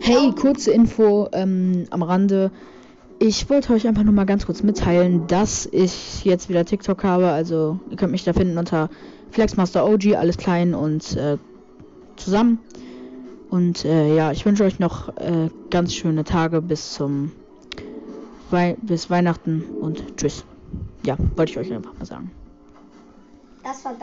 Hey, kurze Info ähm, am Rande. Ich wollte euch einfach nur mal ganz kurz mitteilen, dass ich jetzt wieder TikTok habe. Also ihr könnt mich da finden unter Flexmaster OG, alles klein und äh, zusammen. Und äh, ja, ich wünsche euch noch äh, ganz schöne Tage bis zum Wei bis Weihnachten und tschüss. Ja, wollte ich euch einfach mal sagen. Das war dein